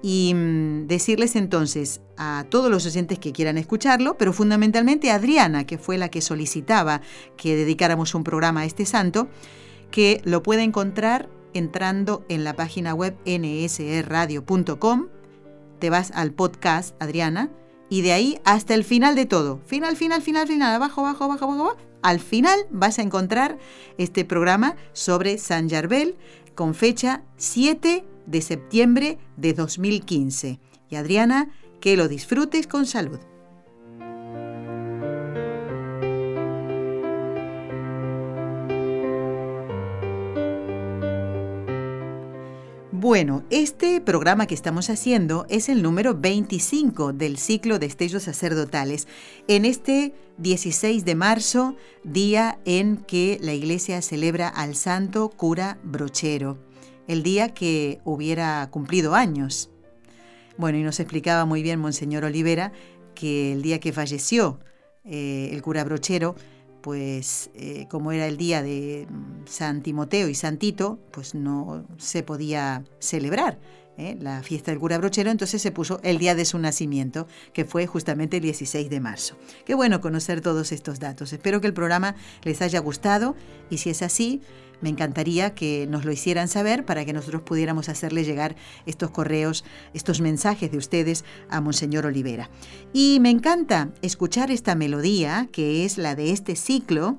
y mm, decirles entonces a todos los oyentes que quieran escucharlo, pero fundamentalmente a Adriana, que fue la que solicitaba que dedicáramos un programa a este santo, que lo puede encontrar entrando en la página web nsradio.com, te vas al podcast, Adriana, y de ahí hasta el final de todo. Final, final, final, final, abajo, abajo, abajo, abajo. Al final vas a encontrar este programa sobre San Yarbel con fecha 7 de septiembre de 2015. Y Adriana, que lo disfrutes con salud. Bueno, este programa que estamos haciendo es el número 25 del ciclo de Estellos Sacerdotales. En este 16 de marzo, día en que la Iglesia celebra al Santo Cura Brochero, el día que hubiera cumplido años. Bueno, y nos explicaba muy bien Monseñor Olivera que el día que falleció eh, el cura Brochero, pues eh, como era el día de mm, San Timoteo y San Tito, pues no se podía celebrar ¿eh? la fiesta del cura brochero, entonces se puso el día de su nacimiento, que fue justamente el 16 de marzo. Qué bueno conocer todos estos datos. Espero que el programa les haya gustado y si es así, me encantaría que nos lo hicieran saber para que nosotros pudiéramos hacerle llegar estos correos, estos mensajes de ustedes a Monseñor Olivera. Y me encanta escuchar esta melodía, que es la de este ciclo.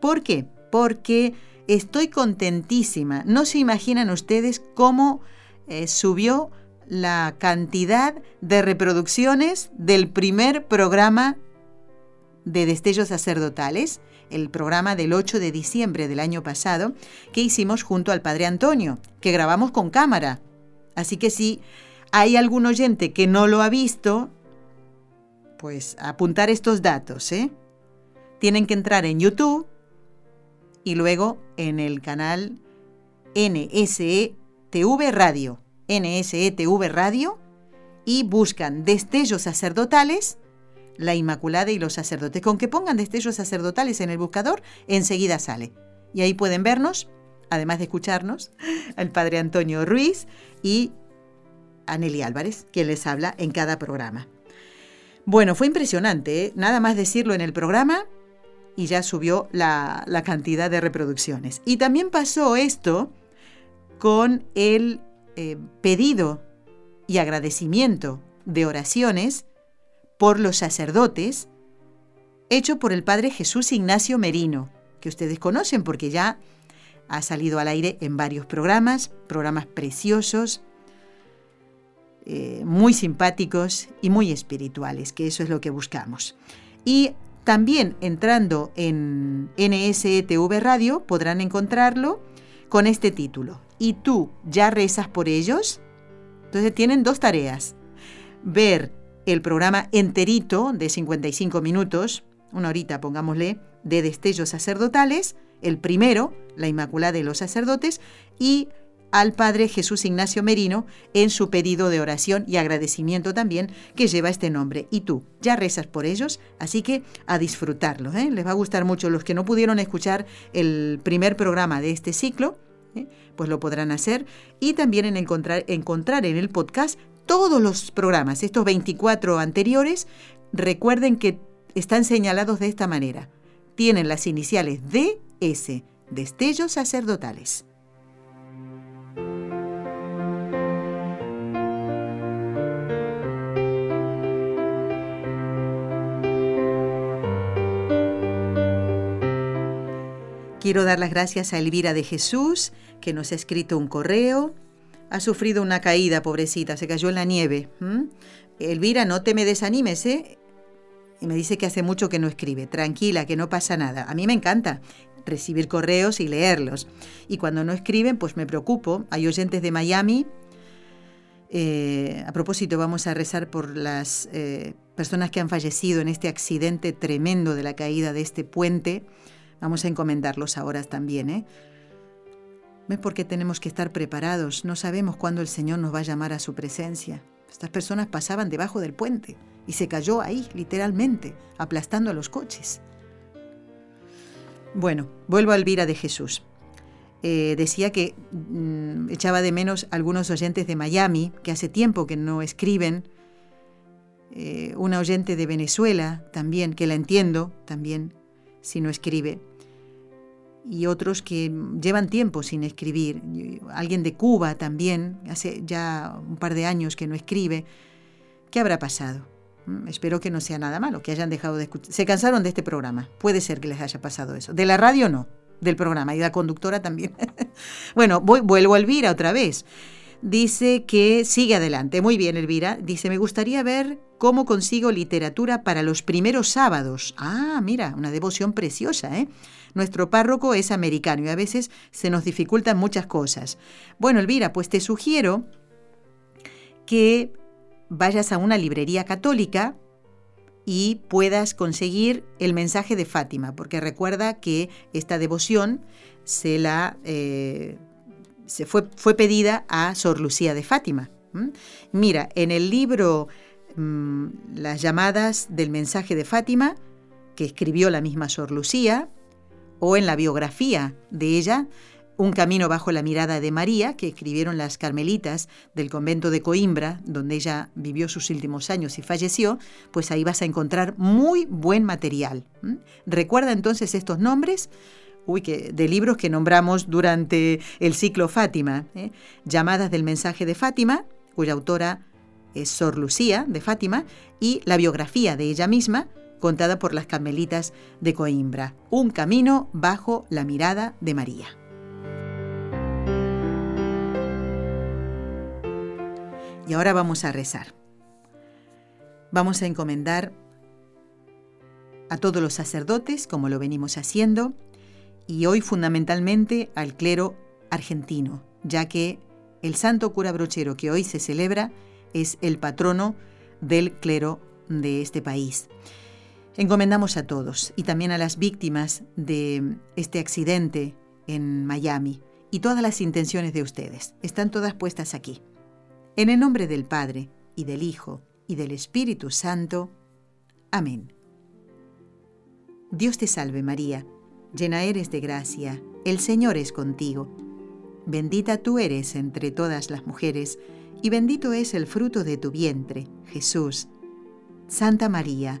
¿Por qué? Porque estoy contentísima. No se imaginan ustedes cómo eh, subió la cantidad de reproducciones del primer programa de destellos sacerdotales, el programa del 8 de diciembre del año pasado, que hicimos junto al Padre Antonio, que grabamos con cámara. Así que si hay algún oyente que no lo ha visto, pues apuntar estos datos, ¿eh? Tienen que entrar en YouTube y luego en el canal NSE TV Radio, NSETV Radio, y buscan destellos sacerdotales, la Inmaculada y los sacerdotes. Con que pongan destellos sacerdotales en el buscador, enseguida sale. Y ahí pueden vernos, además de escucharnos, al Padre Antonio Ruiz y a Álvarez, quien les habla en cada programa. Bueno, fue impresionante, ¿eh? nada más decirlo en el programa y ya subió la, la cantidad de reproducciones. Y también pasó esto con el eh, pedido y agradecimiento de oraciones por los sacerdotes hecho por el padre Jesús Ignacio Merino, que ustedes conocen porque ya ha salido al aire en varios programas, programas preciosos, eh, muy simpáticos y muy espirituales, que eso es lo que buscamos. Y también entrando en NSETV Radio podrán encontrarlo con este título, ¿Y tú ya rezas por ellos? Entonces tienen dos tareas. Ver el programa enterito de 55 minutos, una horita pongámosle, de destellos sacerdotales, el primero, la Inmaculada de los Sacerdotes, y al Padre Jesús Ignacio Merino en su pedido de oración y agradecimiento también que lleva este nombre. Y tú, ya rezas por ellos, así que a disfrutarlo. ¿eh? Les va a gustar mucho los que no pudieron escuchar el primer programa de este ciclo. ¿eh? pues lo podrán hacer. Y también en encontrar, encontrar en el podcast todos los programas, estos 24 anteriores, recuerden que están señalados de esta manera. Tienen las iniciales DS, destellos sacerdotales. Quiero dar las gracias a Elvira de Jesús, que nos ha escrito un correo. Ha sufrido una caída, pobrecita, se cayó en la nieve. Elvira, no te me desanimes, ¿eh? Y me dice que hace mucho que no escribe. Tranquila, que no pasa nada. A mí me encanta recibir correos y leerlos. Y cuando no escriben, pues me preocupo. Hay oyentes de Miami. Eh, a propósito, vamos a rezar por las eh, personas que han fallecido en este accidente tremendo de la caída de este puente Vamos a encomendarlos ahora también, ¿eh? ¿Ves por qué tenemos que estar preparados? No sabemos cuándo el Señor nos va a llamar a su presencia. Estas personas pasaban debajo del puente y se cayó ahí, literalmente, aplastando a los coches. Bueno, vuelvo a Elvira de Jesús. Eh, decía que mm, echaba de menos algunos oyentes de Miami, que hace tiempo que no escriben. Eh, una oyente de Venezuela también, que la entiendo también, si no escribe y otros que llevan tiempo sin escribir. Alguien de Cuba también, hace ya un par de años que no escribe. ¿Qué habrá pasado? Mm, espero que no sea nada malo, que hayan dejado de escuchar. Se cansaron de este programa. Puede ser que les haya pasado eso. De la radio no, del programa y la conductora también. bueno, vuelvo a Elvira otra vez. Dice que sigue adelante. Muy bien, Elvira. Dice, me gustaría ver cómo consigo literatura para los primeros sábados. Ah, mira, una devoción preciosa, ¿eh? Nuestro párroco es americano y a veces se nos dificultan muchas cosas. Bueno, Elvira, pues te sugiero que vayas a una librería católica y puedas conseguir el mensaje de Fátima, porque recuerda que esta devoción se la eh, se fue, fue pedida a Sor Lucía de Fátima. Mira, en el libro mm, Las llamadas del mensaje de Fátima, que escribió la misma Sor Lucía, o en la biografía de ella, Un camino bajo la mirada de María, que escribieron las carmelitas del convento de Coimbra, donde ella vivió sus últimos años y falleció, pues ahí vas a encontrar muy buen material. Recuerda entonces estos nombres uy, que, de libros que nombramos durante el ciclo Fátima. ¿eh? Llamadas del mensaje de Fátima, cuya autora es Sor Lucía de Fátima, y la biografía de ella misma, contada por las carmelitas de Coimbra. Un camino bajo la mirada de María. Y ahora vamos a rezar. Vamos a encomendar a todos los sacerdotes, como lo venimos haciendo, y hoy fundamentalmente al clero argentino, ya que el santo cura brochero que hoy se celebra es el patrono del clero de este país. Encomendamos a todos y también a las víctimas de este accidente en Miami y todas las intenciones de ustedes. Están todas puestas aquí. En el nombre del Padre y del Hijo y del Espíritu Santo. Amén. Dios te salve María, llena eres de gracia, el Señor es contigo. Bendita tú eres entre todas las mujeres, y bendito es el fruto de tu vientre, Jesús. Santa María,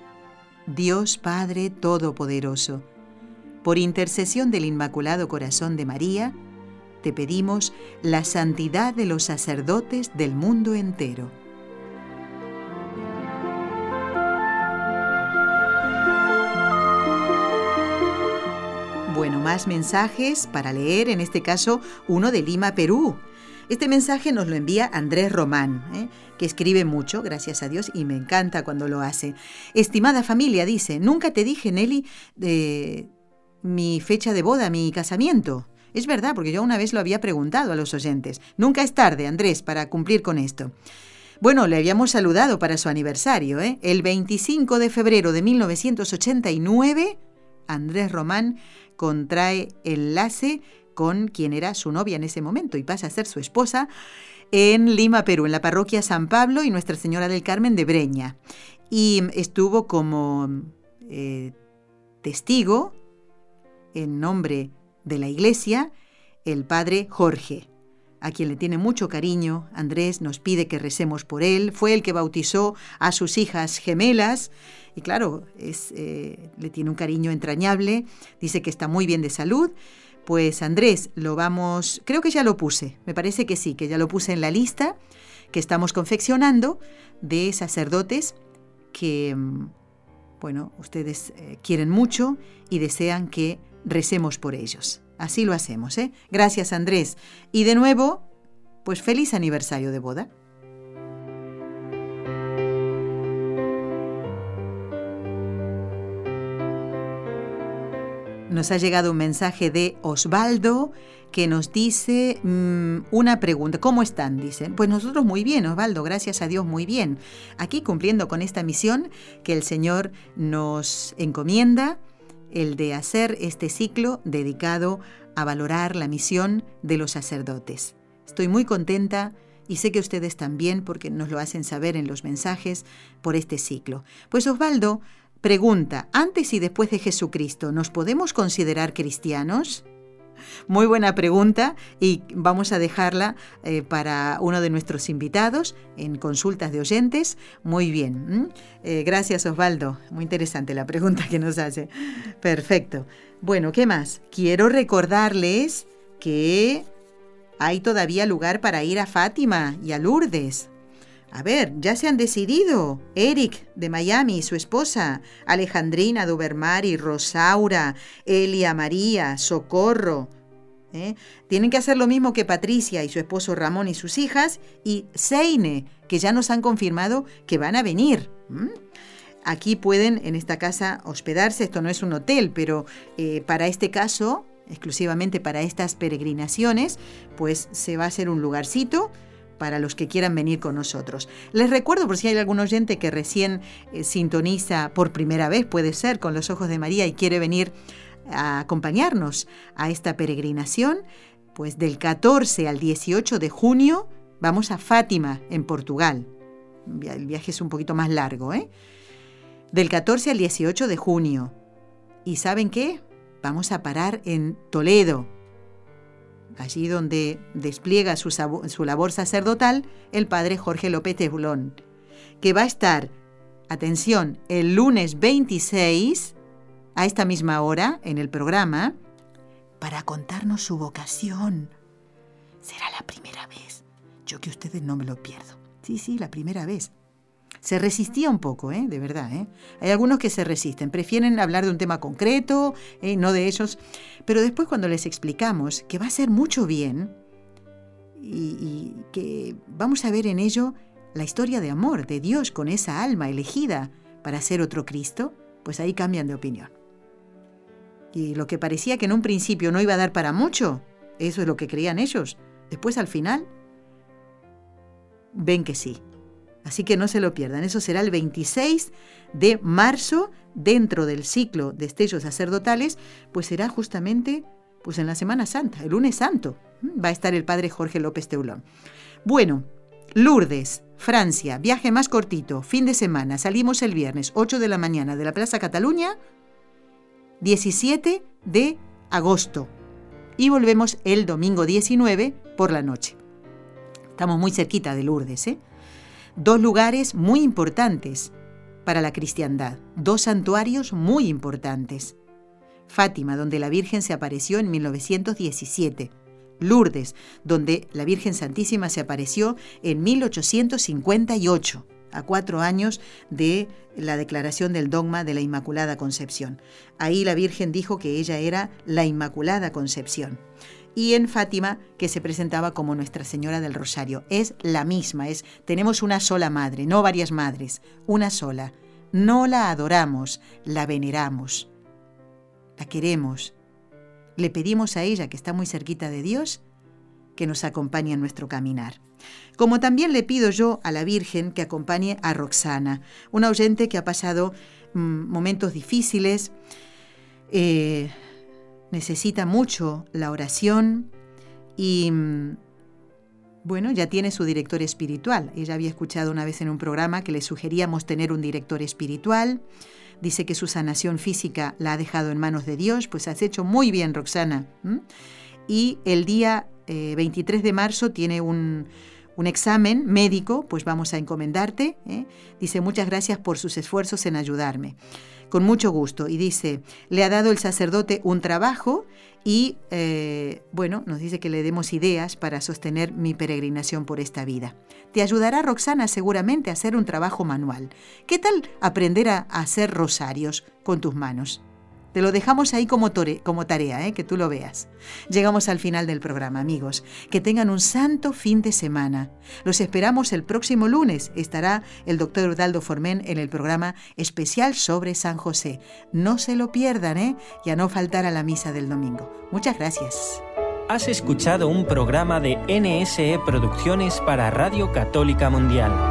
Dios Padre Todopoderoso, por intercesión del Inmaculado Corazón de María, te pedimos la santidad de los sacerdotes del mundo entero. Bueno, más mensajes para leer, en este caso uno de Lima, Perú. Este mensaje nos lo envía Andrés Román, ¿eh? que escribe mucho, gracias a Dios, y me encanta cuando lo hace. Estimada familia, dice, nunca te dije, Nelly, de mi fecha de boda, mi casamiento. Es verdad, porque yo una vez lo había preguntado a los oyentes. Nunca es tarde, Andrés, para cumplir con esto. Bueno, le habíamos saludado para su aniversario, ¿eh? El 25 de febrero de 1989, Andrés Román contrae enlace con quien era su novia en ese momento y pasa a ser su esposa en Lima, Perú, en la parroquia San Pablo y Nuestra Señora del Carmen de Breña. Y estuvo como eh, testigo, en nombre de la iglesia, el padre Jorge, a quien le tiene mucho cariño. Andrés nos pide que recemos por él. Fue el que bautizó a sus hijas gemelas. Y claro, es, eh, le tiene un cariño entrañable. Dice que está muy bien de salud. Pues Andrés, lo vamos, creo que ya lo puse, me parece que sí, que ya lo puse en la lista que estamos confeccionando de sacerdotes que, mm, bueno, ustedes eh, quieren mucho y desean que recemos por ellos. Así lo hacemos, ¿eh? Gracias Andrés. Y de nuevo, pues feliz aniversario de boda. Nos ha llegado un mensaje de Osvaldo que nos dice mmm, una pregunta. ¿Cómo están? Dicen. Pues nosotros muy bien, Osvaldo, gracias a Dios muy bien. Aquí cumpliendo con esta misión que el Señor nos encomienda, el de hacer este ciclo dedicado a valorar la misión de los sacerdotes. Estoy muy contenta y sé que ustedes también, porque nos lo hacen saber en los mensajes, por este ciclo. Pues Osvaldo Pregunta, antes y después de Jesucristo, ¿nos podemos considerar cristianos? Muy buena pregunta y vamos a dejarla eh, para uno de nuestros invitados en consultas de oyentes. Muy bien. Eh, gracias Osvaldo. Muy interesante la pregunta que nos hace. Perfecto. Bueno, ¿qué más? Quiero recordarles que hay todavía lugar para ir a Fátima y a Lourdes. A ver, ya se han decidido. Eric de Miami y su esposa, Alejandrina y Rosaura, Elia María, Socorro. ¿eh? Tienen que hacer lo mismo que Patricia y su esposo Ramón y sus hijas, y Seine, que ya nos han confirmado que van a venir. Aquí pueden en esta casa hospedarse, esto no es un hotel, pero eh, para este caso, exclusivamente para estas peregrinaciones, pues se va a hacer un lugarcito para los que quieran venir con nosotros. Les recuerdo, por si hay algún oyente que recién eh, sintoniza por primera vez, puede ser, con los ojos de María y quiere venir a acompañarnos a esta peregrinación, pues del 14 al 18 de junio vamos a Fátima, en Portugal. El viaje es un poquito más largo, ¿eh? Del 14 al 18 de junio. ¿Y saben qué? Vamos a parar en Toledo, allí donde despliega su, labor sacerdotal el padre Jorge López Teblón, que va a estar, atención, el lunes 26, a esta misma hora, en el programa, para contarnos su vocación. Será la primera vez. Yo que ustedes no me lo pierdo. Sí, sí, la primera vez. Se resistía un poco, ¿eh? de verdad. ¿eh? Hay algunos que se resisten, prefieren hablar de un tema concreto, ¿eh? no de ellos. Pero después cuando les explicamos que va a ser mucho bien y, que vamos a ver en ello la historia de amor de Dios con esa alma elegida para ser otro Cristo, pues ahí cambian de opinión. Y lo que parecía que en un principio no iba a dar para mucho, eso es lo que creían ellos. Después al final ven que sí, Así que no se lo pierdan. Eso será el 26 de marzo, dentro del ciclo de estellos sacerdotales, pues será justamente pues en la Semana Santa, el lunes santo. Va a estar el padre Jorge López Teulón. Bueno, Lourdes, Francia, viaje más cortito, fin de semana. Salimos el viernes 8 de la mañana de la Plaza Cataluña, 17 de agosto. Y volvemos el domingo 19 por la noche. Estamos muy cerquita de Lourdes, ¿eh? Dos lugares muy importantes para la cristiandad, dos santuarios muy importantes. Fátima, donde la Virgen se apareció en 1917. Lourdes, donde la Virgen Santísima se apareció en 1858, a cuatro años de la declaración del dogma de la Inmaculada Concepción. Ahí la Virgen dijo que ella era la Inmaculada Concepción y en Fátima, que se presentaba como Nuestra Señora del Rosario. Es la misma, es tenemos una sola madre, no varias madres, una sola. No la adoramos, la veneramos, la queremos. Le pedimos a ella, que está muy cerquita de Dios, que nos acompañe en nuestro caminar. Como también le pido yo a la Virgen que acompañe a Roxana, una oyente que ha pasado mm, momentos difíciles, eh, necesita mucho la oración y, mm, bueno, ya tiene su director espiritual. Ella había escuchado una vez en un programa que le sugeríamos tener un director espiritual. Dice que su sanación física la ha dejado en manos de Dios. Pues has hecho muy bien, Roxana. Y el día 23 eh, de marzo tiene un, un examen médico, pues vamos a encomendarte. ¿eh? Dice, muchas gracias por sus esfuerzos en ayudarme con mucho gusto. Y dice, le ha dado el sacerdote un trabajo y, eh, bueno, nos dice que le demos ideas para sostener mi peregrinación por esta vida. Te ayudará Roxana seguramente a hacer un trabajo manual. ¿Qué tal aprender a hacer rosarios con tus manos? Te lo dejamos ahí como, tarea, ¿eh? que tú lo veas. Llegamos al final del programa, amigos. Que tengan un santo fin de semana. Los esperamos el próximo lunes. Estará el doctor Udaldo Formen en el programa especial sobre San José. No se lo pierdan, ¿eh? Y a no faltar a la misa del domingo. Muchas gracias. Has escuchado un programa de NSE Producciones para Radio Católica Mundial.